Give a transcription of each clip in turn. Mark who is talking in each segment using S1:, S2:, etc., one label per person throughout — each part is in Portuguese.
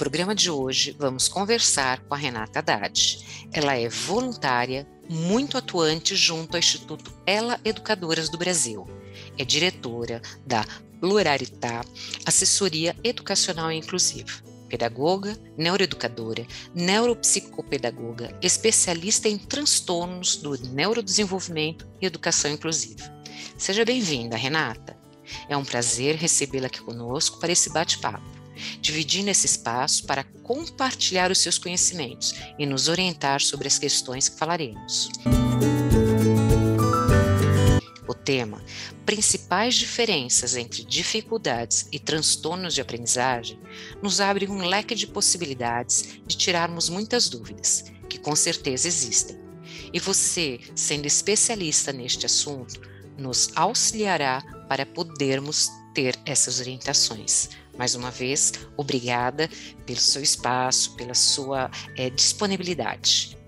S1: programa de hoje, vamos conversar com a Renata Haddad. Ela é voluntária, muito atuante junto ao Instituto Ela Educadoras do Brasil. É diretora da Pluralità, assessoria educacional e inclusiva. Pedagoga, neuroeducadora, neuropsicopedagoga, especialista em transtornos do neurodesenvolvimento e educação inclusiva. Seja bem-vinda, Renata. É um prazer recebê-la aqui conosco para esse bate-papo dividindo esse espaço para compartilhar os seus conhecimentos e nos orientar sobre as questões que falaremos. O tema Principais diferenças entre dificuldades e transtornos de aprendizagem nos abre um leque de possibilidades de tirarmos muitas dúvidas, que com certeza existem. E você, sendo especialista neste assunto, nos auxiliará para podermos ter essas orientações. Mais uma vez, obrigada pelo seu espaço, pela sua é, disponibilidade.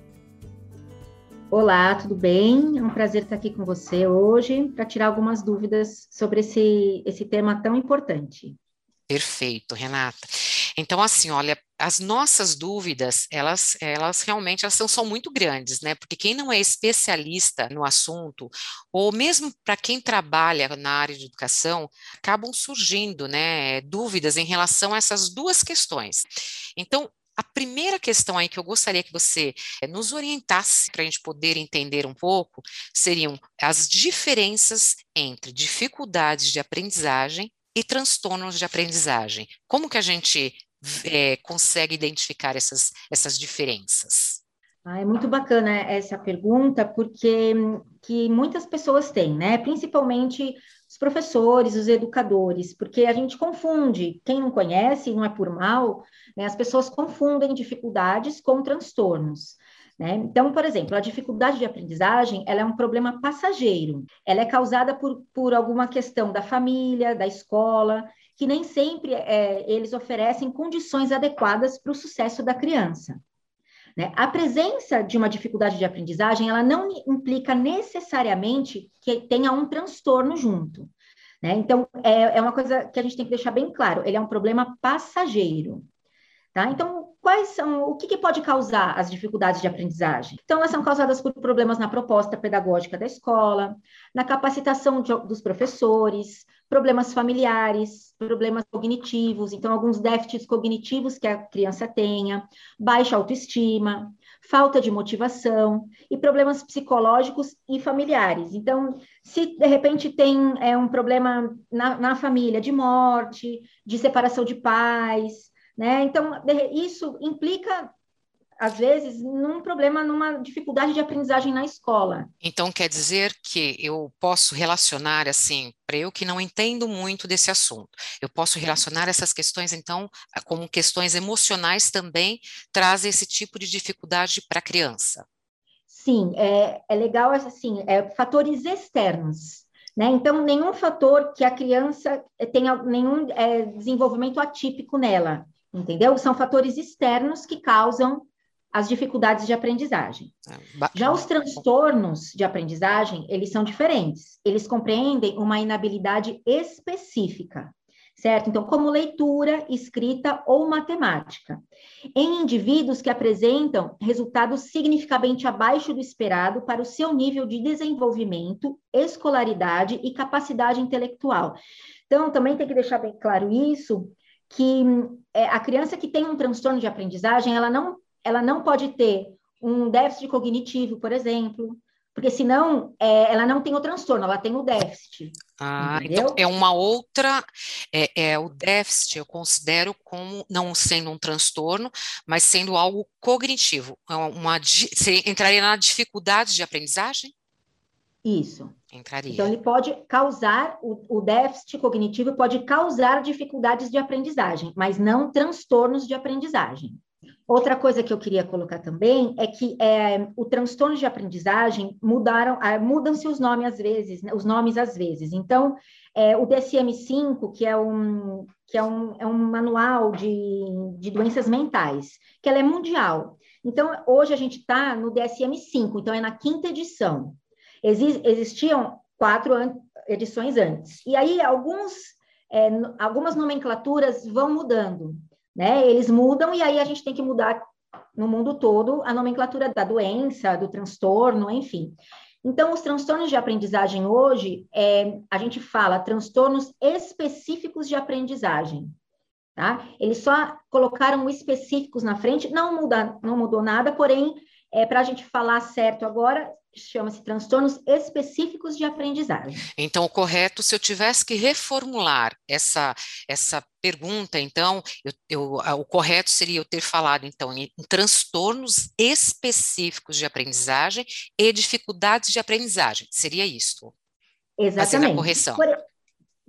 S2: Olá, tudo bem? É um prazer estar aqui com você hoje para tirar algumas dúvidas sobre esse, esse tema tão importante.
S1: Perfeito, Renata. Então, assim, olha, as nossas dúvidas, elas, elas realmente elas são, são muito grandes, né? Porque quem não é especialista no assunto, ou mesmo para quem trabalha na área de educação, acabam surgindo, né, dúvidas em relação a essas duas questões. Então, a primeira questão aí que eu gostaria que você eh, nos orientasse para a gente poder entender um pouco seriam as diferenças entre dificuldades de aprendizagem e transtornos de aprendizagem. Como que a gente é, consegue identificar essas, essas diferenças?
S2: Ah, é muito bacana essa pergunta, porque que muitas pessoas têm, né? Principalmente os professores, os educadores, porque a gente confunde. Quem não conhece, não é por mal, né? as pessoas confundem dificuldades com transtornos. Né? Então, por exemplo, a dificuldade de aprendizagem ela é um problema passageiro. Ela é causada por, por alguma questão da família, da escola, que nem sempre é, eles oferecem condições adequadas para o sucesso da criança. Né? A presença de uma dificuldade de aprendizagem, ela não implica necessariamente que tenha um transtorno junto. Né? Então, é, é uma coisa que a gente tem que deixar bem claro, ele é um problema passageiro. Tá? Então, quais são, o que, que, pode causar as dificuldades de aprendizagem? Então, elas são causadas por problemas na proposta pedagógica da escola, na capacitação de, dos professores, problemas familiares, problemas cognitivos, então alguns déficits cognitivos que a criança tenha, baixa autoestima, falta de motivação e problemas psicológicos e familiares. Então, se de repente tem é, um problema na, na família de morte, de separação de pais, né? Então, isso implica às vezes, num problema, numa dificuldade de aprendizagem na escola.
S1: Então, quer dizer que eu posso relacionar, assim, para eu que não entendo muito desse assunto, eu posso relacionar essas questões, então, como questões emocionais também, traz esse tipo de dificuldade para a criança.
S2: Sim, é, é legal, assim, é, fatores externos. Né? Então, nenhum fator que a criança tenha nenhum é, desenvolvimento atípico nela, entendeu? São fatores externos que causam as dificuldades de aprendizagem. Ah, Já os transtornos de aprendizagem, eles são diferentes. Eles compreendem uma inabilidade específica, certo? Então, como leitura, escrita ou matemática. Em indivíduos que apresentam resultados significativamente abaixo do esperado para o seu nível de desenvolvimento, escolaridade e capacidade intelectual. Então, também tem que deixar bem claro isso, que é, a criança que tem um transtorno de aprendizagem, ela não ela não pode ter um déficit cognitivo, por exemplo, porque senão é, ela não tem o transtorno, ela tem o déficit.
S1: Ah, então entendeu? então é uma outra, é, é, o déficit eu considero como não sendo um transtorno, mas sendo algo cognitivo. É uma, você entraria na dificuldade de aprendizagem?
S2: Isso.
S1: Entraria.
S2: Então, ele pode causar, o, o déficit cognitivo pode causar dificuldades de aprendizagem, mas não transtornos de aprendizagem. Outra coisa que eu queria colocar também é que é, o transtorno de aprendizagem mudaram, é, mudam-se os nomes às vezes, né, os nomes às vezes. Então, é, o DSM-5, que é um que é um, é um manual de, de doenças mentais, que ela é mundial. Então, hoje a gente está no DSM-5, então é na quinta edição. Exi existiam quatro an edições antes. E aí, alguns, é, algumas nomenclaturas vão mudando. né? Eles mudam e aí a gente tem que mudar no mundo todo a nomenclatura da doença, do transtorno, enfim. Então, os transtornos de aprendizagem hoje, é, a gente fala transtornos específicos de aprendizagem. Tá? Eles só colocaram específicos na frente, não, muda, não mudou nada, porém, é, para a gente falar certo agora, chama-se transtornos específicos de aprendizagem.
S1: Então, o correto, se eu tivesse que reformular essa, essa pergunta, então, eu, eu, o correto seria eu ter falado, então, em, em transtornos específicos de aprendizagem e dificuldades de aprendizagem. Seria isso?
S2: Exatamente.
S1: Fazendo a correção.
S2: Por,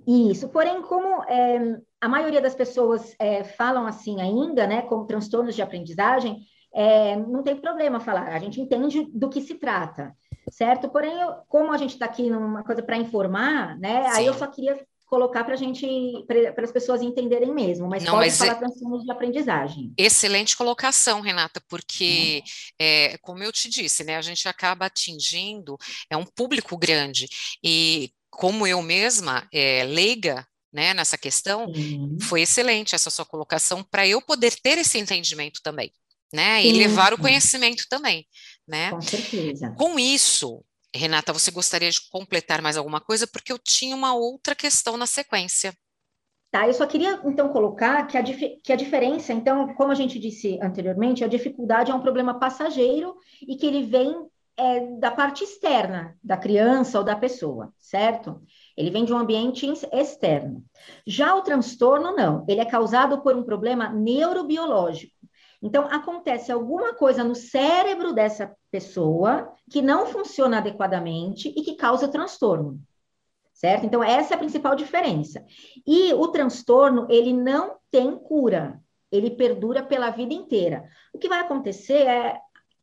S2: isso, porém, como é, a maioria das pessoas é, falam assim ainda, né, como transtornos de aprendizagem, é, não tem problema falar, a gente entende do que se trata, certo? Porém, eu, como a gente está aqui numa coisa para informar, né, Sim. aí eu só queria colocar para a gente, para as pessoas entenderem mesmo, mas não, pode mas falar é... transtornos de aprendizagem.
S1: Excelente colocação, Renata, porque, é, como eu te disse, né, a gente acaba atingindo é um público grande, e como eu mesma, é, leiga, né, nessa questão, uhum. foi excelente essa sua colocação para eu poder ter esse entendimento também né? Sim, e levar o conhecimento também, né?
S2: Com certeza.
S1: Com isso, Renata, você gostaria de completar mais alguma coisa? Porque eu tinha uma outra questão na sequência.
S2: Tá, eu só queria então colocar que a, que a diferença, então, como a gente disse anteriormente, a dificuldade é um problema passageiro e que ele vem é, da parte externa da criança ou da pessoa, certo? Ele vem de um ambiente externo. Já o transtorno, não, ele é causado por um problema neurobiológico. Então, acontece alguma coisa no cérebro dessa pessoa que não funciona adequadamente e que causa transtorno. Certo? Então, essa é a principal diferença. E o transtorno, ele não tem cura, ele perdura pela vida inteira. O que vai acontecer é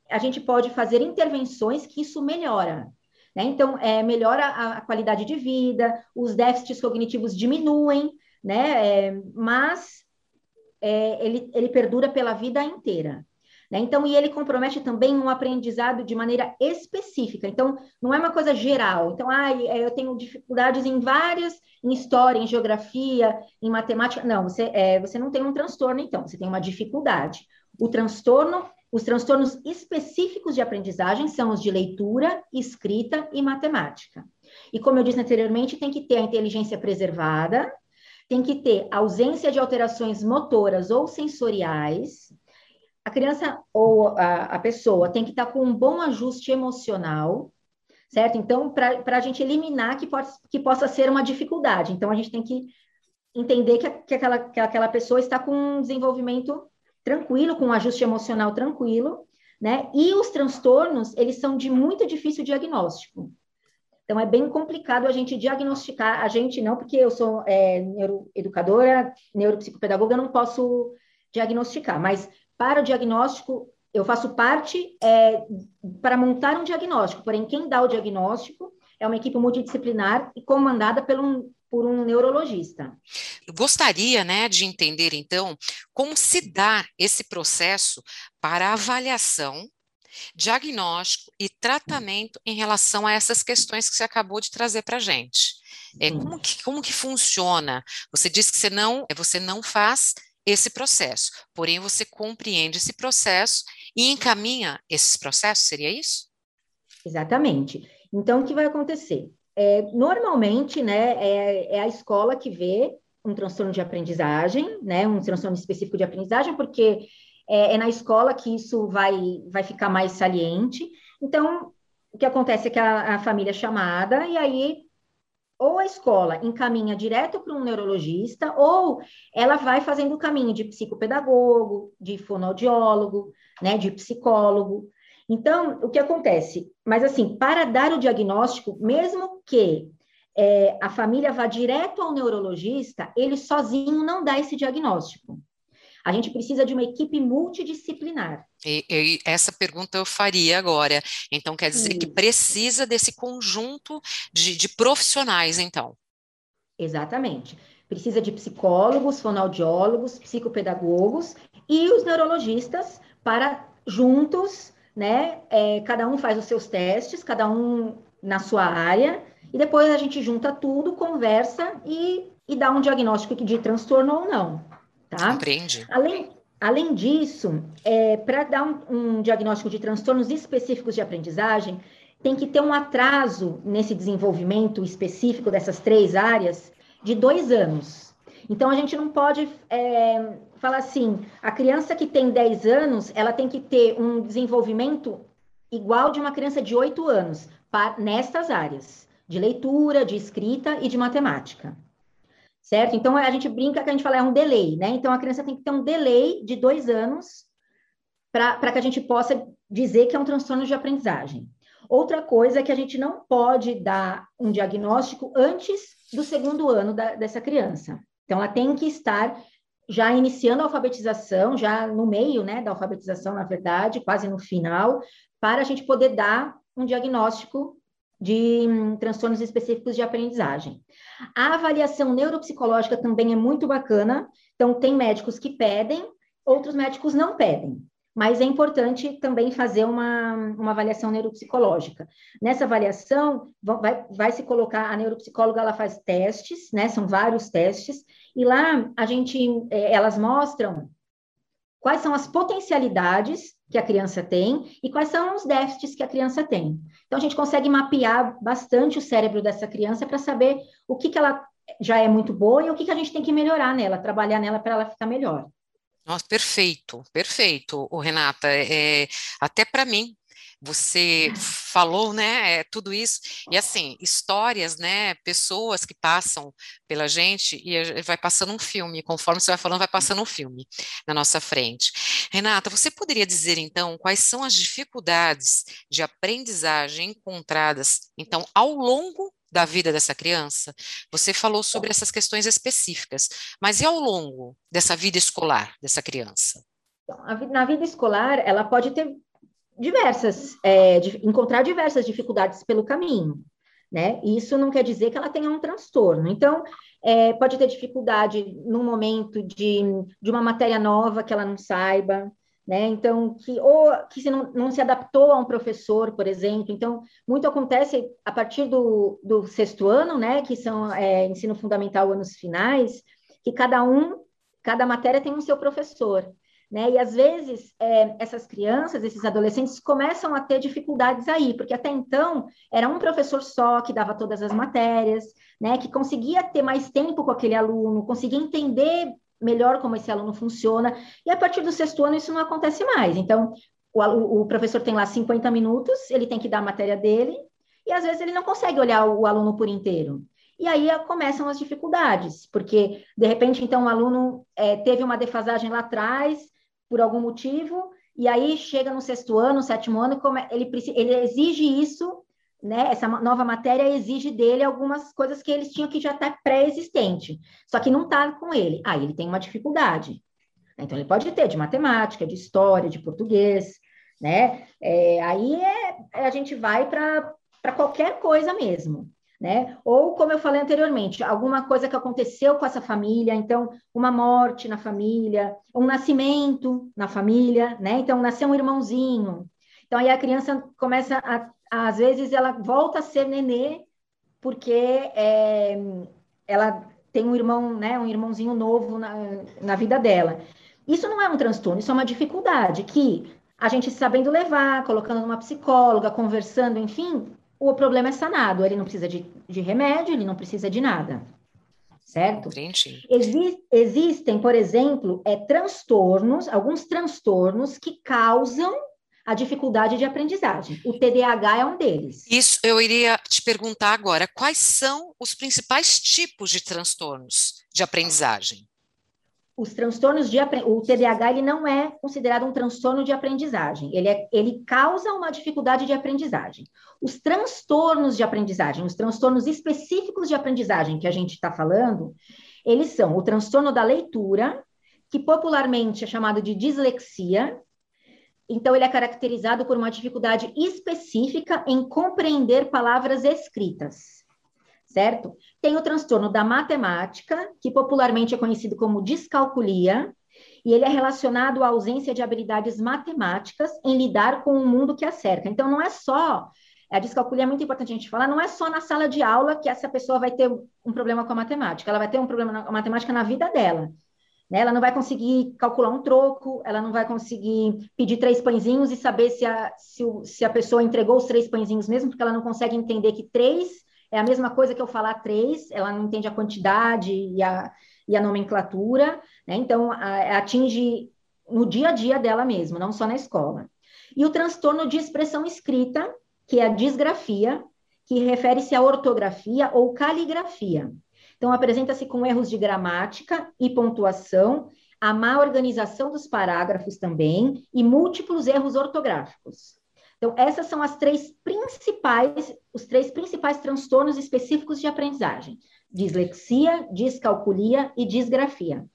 S2: a gente pode fazer intervenções que isso melhora. Né? Então, é, melhora a, a, qualidade de vida, os déficits cognitivos diminuem, né? É, mas é, ele, ele perdura pela vida inteira. Né? Então, e ele compromete também um aprendizado de maneira específica. Então, não é uma coisa geral. Então, ah, eu tenho dificuldades em várias, em história, em geografia, em matemática. Não, você, é, você não tem um transtorno, então, você tem uma dificuldade. O transtorno, os transtornos específicos de aprendizagem são os de leitura, escrita e matemática. E como eu disse anteriormente, tem que ter a inteligência preservada, tem que ter ausência de alterações motoras ou sensoriais. A criança ou a, a pessoa tem que estar com um bom ajuste emocional, certo? Então, para a gente eliminar que, pode, que possa ser uma dificuldade. Então, a gente tem que entender que, que, aquela, que aquela pessoa está com um desenvolvimento tranquilo, com um ajuste emocional tranquilo, né? E os transtornos, eles são de muito difícil diagnóstico. Então, é bem complicado a gente diagnosticar, a gente não, porque eu sou é, neuroeducadora, neuropsicopedagoga, eu não posso diagnosticar, mas para o diagnóstico, eu faço parte é, para montar um diagnóstico, porém, quem dá o diagnóstico é uma equipe multidisciplinar e comandada um, por um neurologista.
S1: Eu gostaria, né, de entender, então, como se dá esse processo para avaliação diagnóstico e tratamento em relação a essas questões que você acabou de trazer para a gente. É, como, que, como que funciona? Você disse que você não, você não faz esse processo, porém você compreende esse processo e encaminha esses processos, seria isso?
S2: Exatamente. Então, o que vai acontecer? É, normalmente, né, é, é a escola que vê um transtorno de aprendizagem, né, um transtorno específico de aprendizagem, porque é, é na escola que isso vai, vai ficar mais saliente. Então, o que acontece é que a, a família é chamada e aí ou a escola encaminha direto para um neurologista, ou ela vai fazendo o caminho de psicopedagogo, de fonoaudiólogo, né, de psicólogo. Então, o que acontece? Mas, assim, para dar o diagnóstico, mesmo que é, a família vá direto ao neurologista, ele sozinho não dá esse diagnóstico. A gente precisa de uma equipe multidisciplinar.
S1: E, e, essa pergunta eu faria agora. Então, quer dizer Sim. que precisa desse conjunto de, de, profissionais, então.
S2: Exatamente. Precisa de psicólogos, fonoaudiólogos, psicopedagogos e os neurologistas para juntos, né? É, cada um faz os seus testes, cada um na sua área, e depois a gente junta tudo, conversa e, e dá um diagnóstico de transtorno ou não. Tá?
S1: Compreende.
S2: Além, além disso, é, para dar um, um diagnóstico de transtornos específicos de aprendizagem, tem que ter um atraso nesse desenvolvimento específico dessas três áreas de dois anos. Então, a gente não pode é, falar assim, a criança que tem 10 anos, ela tem que ter um desenvolvimento igual de uma criança de 8 anos, para, nestas áreas, de leitura, de escrita e de matemática. Certo? Então, a gente brinca que a gente fala é um delay, né? Então, a criança tem que ter um delay de dois anos para que a gente possa dizer que é um transtorno de aprendizagem. Outra coisa é que a gente não pode dar um diagnóstico antes do segundo ano da, dessa criança. Então, ela tem que estar já iniciando a alfabetização, já no meio né, da alfabetização, na verdade, quase no final, para a gente poder dar um diagnóstico de hum, transtornos específicos de aprendizagem. A avaliação neuropsicológica também é muito bacana, então tem médicos que pedem, outros médicos não pedem mas é importante também fazer uma, uma avaliação neuropsicológica. Nessa avaliação, vai, vai se colocar, a neuropsicóloga ela faz testes, né? São vários testes, e lá a gente, é, elas mostram quais são as potencialidades que a criança tem e quais são os déficits que a criança tem. Então, a gente consegue mapear bastante o cérebro dessa criança para saber o que, que ela já é muito boa e o que, que a gente tem que melhorar nela, trabalhar nela para ela ficar melhor.
S1: Nossa, perfeito, perfeito, o Renata. É, até para mim, você falou, né, é, tudo isso, e assim, histórias, né, pessoas que passam pela gente e vai passando um filme, conforme você vai falando, vai passando um filme na nossa frente. Renata, você poderia dizer, então, quais são as dificuldades de aprendizagem encontradas, então, ao longo da vida dessa criança? Você falou sobre essas questões específicas, mas e ao longo dessa vida escolar dessa criança?
S2: Então, na vida escolar, ela pode ter diversas, é, de, encontrar diversas dificuldades pelo caminho, né? Isso não quer dizer que ela tenha um transtorno. Então, é, pode ter dificuldade no momento de, de uma matéria nova que ela não saiba, né? Então, que ou que se não, não se adaptou a um professor, por exemplo. Então, muito acontece a partir do, do sexto ano, né? Que são é, ensino fundamental, anos finais, que cada um, cada matéria tem um seu professor. Né? E às vezes é, essas crianças, esses adolescentes começam a ter dificuldades aí, porque até então era um professor só que dava todas as matérias, né? Que conseguia ter mais tempo com aquele aluno, conseguia entender melhor como esse aluno funciona, e a partir do sexto ano isso não acontece mais. Então, o, o professor tem lá 50 minutos, ele tem que dar a matéria dele, e às vezes ele não consegue olhar o, o aluno por inteiro. E aí começam as dificuldades, porque de repente, então, o aluno é, teve uma defasagem lá atrás, por algum motivo, e aí chega no sexto ano, sétimo ano, ele, ele exige isso né, essa nova matéria exige dele algumas coisas que eles tinham que já estar tá pré-existente, só que não está com ele. Aí ele tem uma dificuldade. Então, ele pode ter de matemática, de história, de português, né? É, aí é, a gente vai para qualquer coisa mesmo, né? Ou, como eu falei anteriormente, alguma coisa que aconteceu com essa família, então, uma morte na família, um nascimento na família, né? Então, nasceu um irmãozinho. Então, aí a criança começa a às vezes ela volta a ser nenê porque é, ela tem um irmão, né, um irmãozinho novo na, na vida dela. Isso não é um transtorno, isso é uma dificuldade que a gente sabendo levar, colocando numa psicóloga, conversando, enfim, o problema é sanado. Ele não precisa de, de remédio, ele não precisa de nada. Certo? Exi existem, por exemplo, é, transtornos, alguns transtornos que causam a dificuldade de aprendizagem. O TDAH é um deles.
S1: Isso eu iria te perguntar agora. Quais são os principais tipos de transtornos de aprendizagem?
S2: Os transtornos de o TDAH ele não é considerado um transtorno de aprendizagem. Ele, é, ele causa uma dificuldade de aprendizagem. Os transtornos de aprendizagem, os transtornos específicos de aprendizagem que a gente está falando, eles são o transtorno da leitura, que popularmente é chamado de dislexia, então, ele é caracterizado por uma dificuldade específica em compreender palavras escritas, certo? Tem o transtorno da matemática, que popularmente é conhecido como descalculia, e ele é relacionado à ausência de habilidades matemáticas em lidar com o mundo que a cerca. Então, não é só. A descalculia é muito importante a gente falar, não é só na sala de aula que essa pessoa vai ter um problema com a matemática, ela vai ter um problema com a matemática na vida dela. Né? Ela não vai conseguir calcular um troco, ela não vai conseguir pedir três pãezinhos e saber se a, se, o, se a pessoa entregou os três pãezinhos mesmo, porque ela não consegue entender que três é a mesma coisa que eu falar três, ela não entende a quantidade e a, e a nomenclatura, né? Então, a, atinge no dia a dia dela mesma, não só na escola. E o transtorno de expressão escrita, que é a disgrafia, que refere-se à ortografia ou caligrafia. Então, apresenta-se com erros de gramática e pontuação, a má organização dos parágrafos também e múltiplos erros ortográficos. Então, essas são as três principais, os três principais transtornos específicos de aprendizagem: dislexia, descalculia e disgrafia.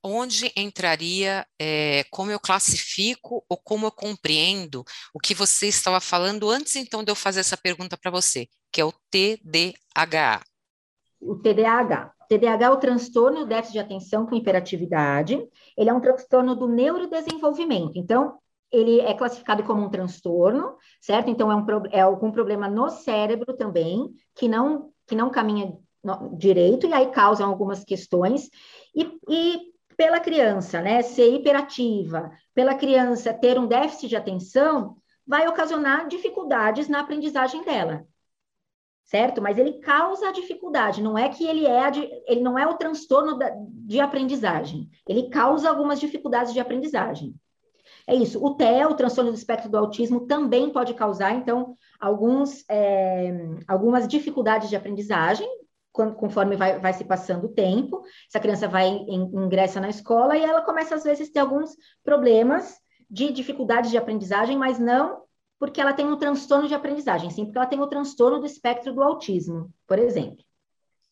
S1: Onde entraria é, como eu classifico ou como eu compreendo o que você estava falando antes, então, de eu fazer essa pergunta para você, que é o TDAH?
S2: O TDAH. TDAH é o transtorno do déficit de atenção com hiperatividade. Ele é um transtorno do neurodesenvolvimento. Então, ele é classificado como um transtorno, certo? Então, é, um, é algum problema no cérebro também, que não, que não caminha direito, e aí causam algumas questões. E, e pela criança, né, ser hiperativa, pela criança ter um déficit de atenção, vai ocasionar dificuldades na aprendizagem dela. Certo? Mas ele causa a dificuldade, não é que ele é ele não é o transtorno da, de aprendizagem, ele causa algumas dificuldades de aprendizagem. É isso. O TEA, o transtorno do espectro do autismo, também pode causar, então, alguns, é, algumas dificuldades de aprendizagem, conforme vai, vai se passando o tempo. Essa criança vai, ingressa na escola e ela começa, às vezes, a ter alguns problemas de dificuldades de aprendizagem, mas não porque ela tem um transtorno de aprendizagem, sim porque ela tem o transtorno do espectro do autismo, por exemplo.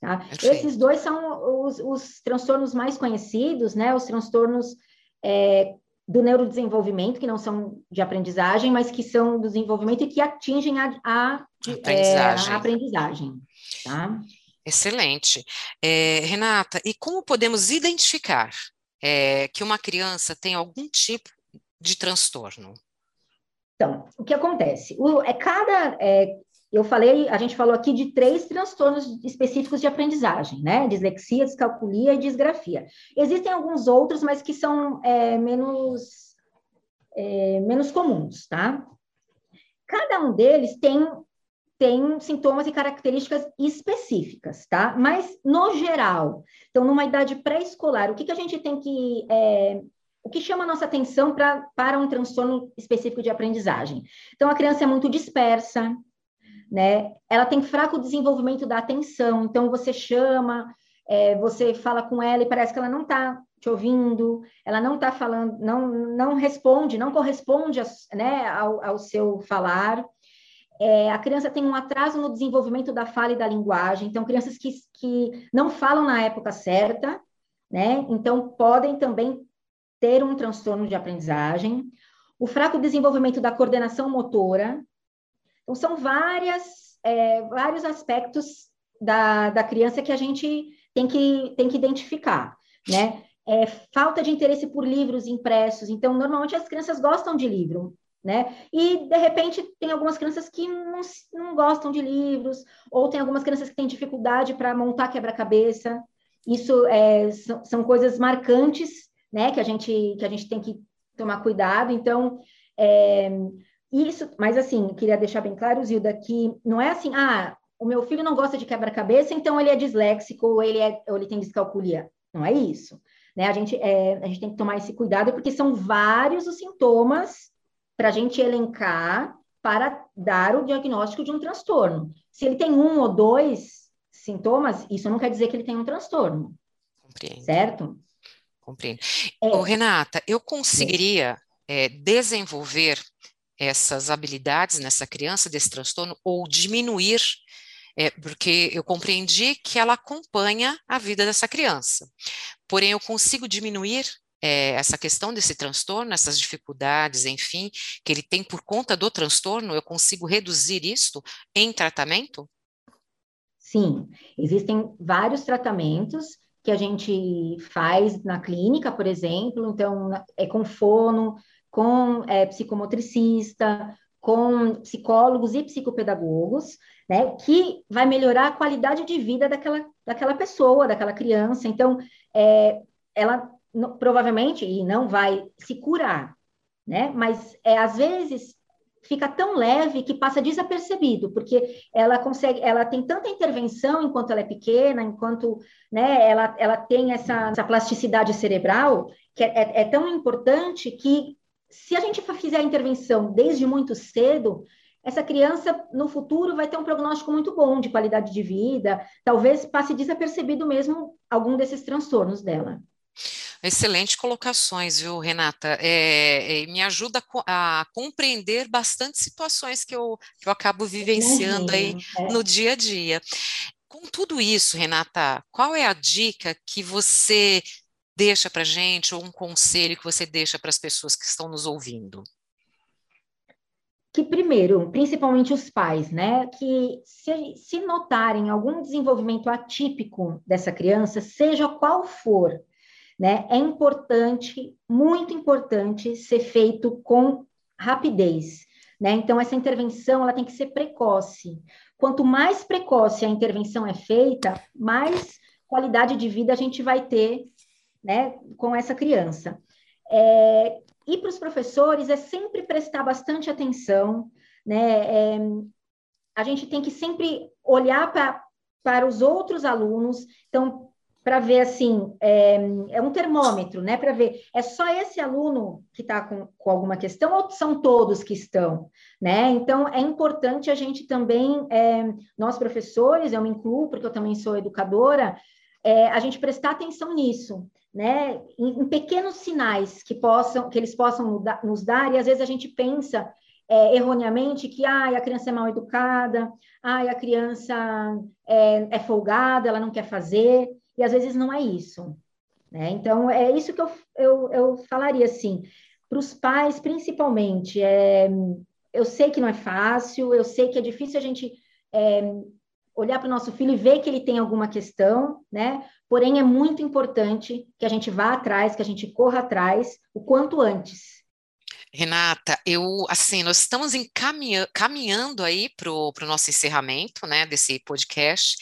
S2: Tá? Esses dois são os, os, transtornos mais conhecidos, né? Os transtornos é, do neurodesenvolvimento, que não são de aprendizagem, mas que são do desenvolvimento e que atingem a, a, aprendizagem. É, a aprendizagem tá?
S1: Excelente. É, Renata, e como podemos identificar é, que uma criança tem algum tipo de transtorno?
S2: Então, o que acontece? O, é cada é, eu falei, a gente falou aqui de três transtornos específicos de aprendizagem, né? Dislexia, descalculia e disgrafia. Existem alguns outros, mas que são é, menos, é, menos comuns, tá? Cada um deles tem, tem sintomas e características específicas, tá? Mas, no geral, então, numa idade pré-escolar, o que, que a gente tem que é, o que chama nossa atenção pra, para um transtorno específico de aprendizagem? Então, a criança é muito dispersa, né? Ela tem fraco desenvolvimento da atenção, então você chama, é, você fala com ela e parece que ela não está te ouvindo, ela não está falando, não, não responde, não corresponde a, né, ao, ao, seu falar. É, a criança tem um atraso no desenvolvimento da fala e da linguagem, então crianças que, que não falam na época certa, né? Então podem também ter um transtorno de aprendizagem. O fraco desenvolvimento da coordenação motora, então, são várias, é, vários aspectos da, da criança que a gente tem que, tem que identificar, né? É, falta de interesse por livros impressos. Então, normalmente as crianças gostam de livro, né? E, de repente, tem algumas crianças que não, não gostam de livros, ou tem algumas crianças que têm dificuldade para montar quebra-cabeça. Isso é, são, são, coisas marcantes, né? Que a gente, que a gente tem que tomar cuidado. Então, é, isso, mas assim, queria deixar bem claro, Zilda, que não é assim, ah, o meu filho não gosta de quebra-cabeça, então ele é disléxico ou ele, é, ou ele tem descalculia. Não é isso. Né? A, gente, é, a gente tem que tomar esse cuidado, porque são vários os sintomas para a gente elencar para dar o diagnóstico de um transtorno. Se ele tem um ou dois sintomas, isso não quer dizer que ele tem um transtorno. Compreendo. Certo?
S1: Compreendo. É, Ô, Renata, eu conseguiria é, desenvolver essas habilidades nessa criança desse transtorno ou diminuir, é, porque eu compreendi que ela acompanha a vida dessa criança. Porém, eu consigo diminuir é, essa questão desse transtorno, essas dificuldades, enfim, que ele tem por conta do transtorno, eu consigo reduzir isto em tratamento?
S2: Sim, existem vários tratamentos que a gente faz na clínica, por exemplo, então é com fono, com é, psicomotricista, com psicólogos e psicopedagogos, né, que vai melhorar a qualidade de vida daquela, daquela pessoa, daquela criança. Então, é, ela provavelmente, e não vai se curar, né? Mas é, às vezes fica tão leve que passa desapercebido, porque ela consegue, ela tem tanta intervenção enquanto ela é pequena, enquanto né, ela, ela tem essa, essa plasticidade cerebral, que é, é, é tão importante que se a gente fizer a intervenção desde muito cedo, essa criança no futuro vai ter um prognóstico muito bom de qualidade de vida, talvez passe desapercebido mesmo algum desses transtornos dela.
S1: Excelente colocações, viu, Renata? É, é, me ajuda a, a, compreender bastante situações que eu, que eu acabo vivenciando aí é. no dia a dia. Com tudo isso, Renata, qual é a dica que você deixa para gente, ou um conselho que você deixa para as pessoas que estão nos ouvindo?
S2: que primeiro, principalmente os pais, né, que se, se notarem algum desenvolvimento atípico dessa criança, seja qual for, né? É importante, muito importante, ser feito com rapidez, né? Então, essa intervenção, ela tem que ser precoce. Quanto mais precoce a intervenção é feita, mais qualidade de vida a gente vai ter, né, com essa criança. É, e para os professores é sempre prestar bastante atenção, né? É, a gente tem que sempre olhar para para os outros alunos. Então, para ver assim, é, é, um termômetro, né? Para ver, é só esse aluno que está com, com, alguma questão ou são todos que estão, né? Então é importante a gente também, é, nós professores, eu me incluo, porque eu também sou educadora, é, a gente prestar atenção nisso, né? Em, em, pequenos sinais que possam, que eles possam nos dar, e às vezes a gente pensa é, erroneamente que ah, a criança é mal educada, ah, a criança é, é folgada, ela não quer fazer e às vezes não é isso. Né? Então, é isso que eu, eu, eu falaria assim, para os pais, principalmente. É, eu sei que não é fácil, eu sei que é difícil a gente é, olhar para o nosso filho e ver que ele tem alguma questão, né? Porém, é muito importante que a gente vá atrás, que a gente corra atrás o quanto antes.
S1: Renata, eu assim, nós estamos caminhando aí para o nosso encerramento né, desse podcast,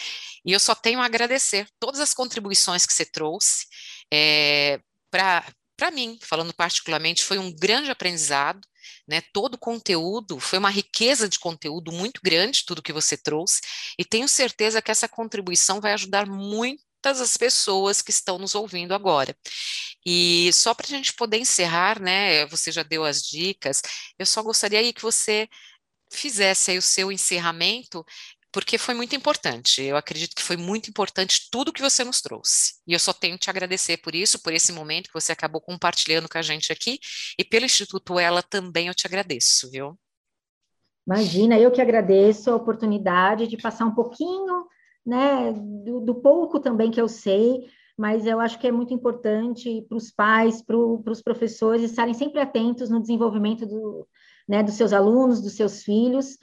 S1: e eu só tenho a agradecer todas as contribuições que você trouxe. É, para mim, falando particularmente, foi um grande aprendizado, né? Todo o conteúdo foi uma riqueza de conteúdo muito grande, tudo que você trouxe, e tenho certeza que essa contribuição vai ajudar muito todas as pessoas que estão nos ouvindo agora. E só para a gente poder encerrar, né? Você já deu as dicas, eu só gostaria aí que você fizesse aí o seu encerramento, porque foi muito importante. Eu acredito que foi muito importante tudo que você nos trouxe. E eu só tenho te agradecer por isso, por esse momento que você acabou compartilhando com a gente aqui, e pelo Instituto Ela também eu te agradeço, viu?
S2: Imagina, eu que agradeço a oportunidade de passar um pouquinho né, do, do, pouco também que eu sei, mas eu acho que é muito importante para os pais, para os professores estarem sempre atentos no desenvolvimento do, né, dos seus alunos, dos seus filhos,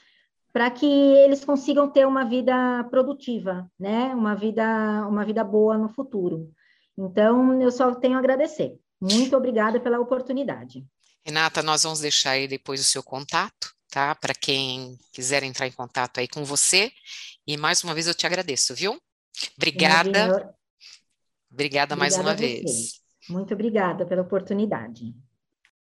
S2: para que eles consigam ter uma vida produtiva, né, uma vida, uma vida boa no futuro. Então, eu só tenho a agradecer. Muito obrigada pela oportunidade.
S1: Renata, nós vamos deixar aí depois o seu contato, tá? Para quem quiser entrar em contato aí com você. E mais uma vez eu te agradeço, viu? Obrigada. Obrigada, obrigada mais uma vez.
S2: Muito obrigada pela oportunidade.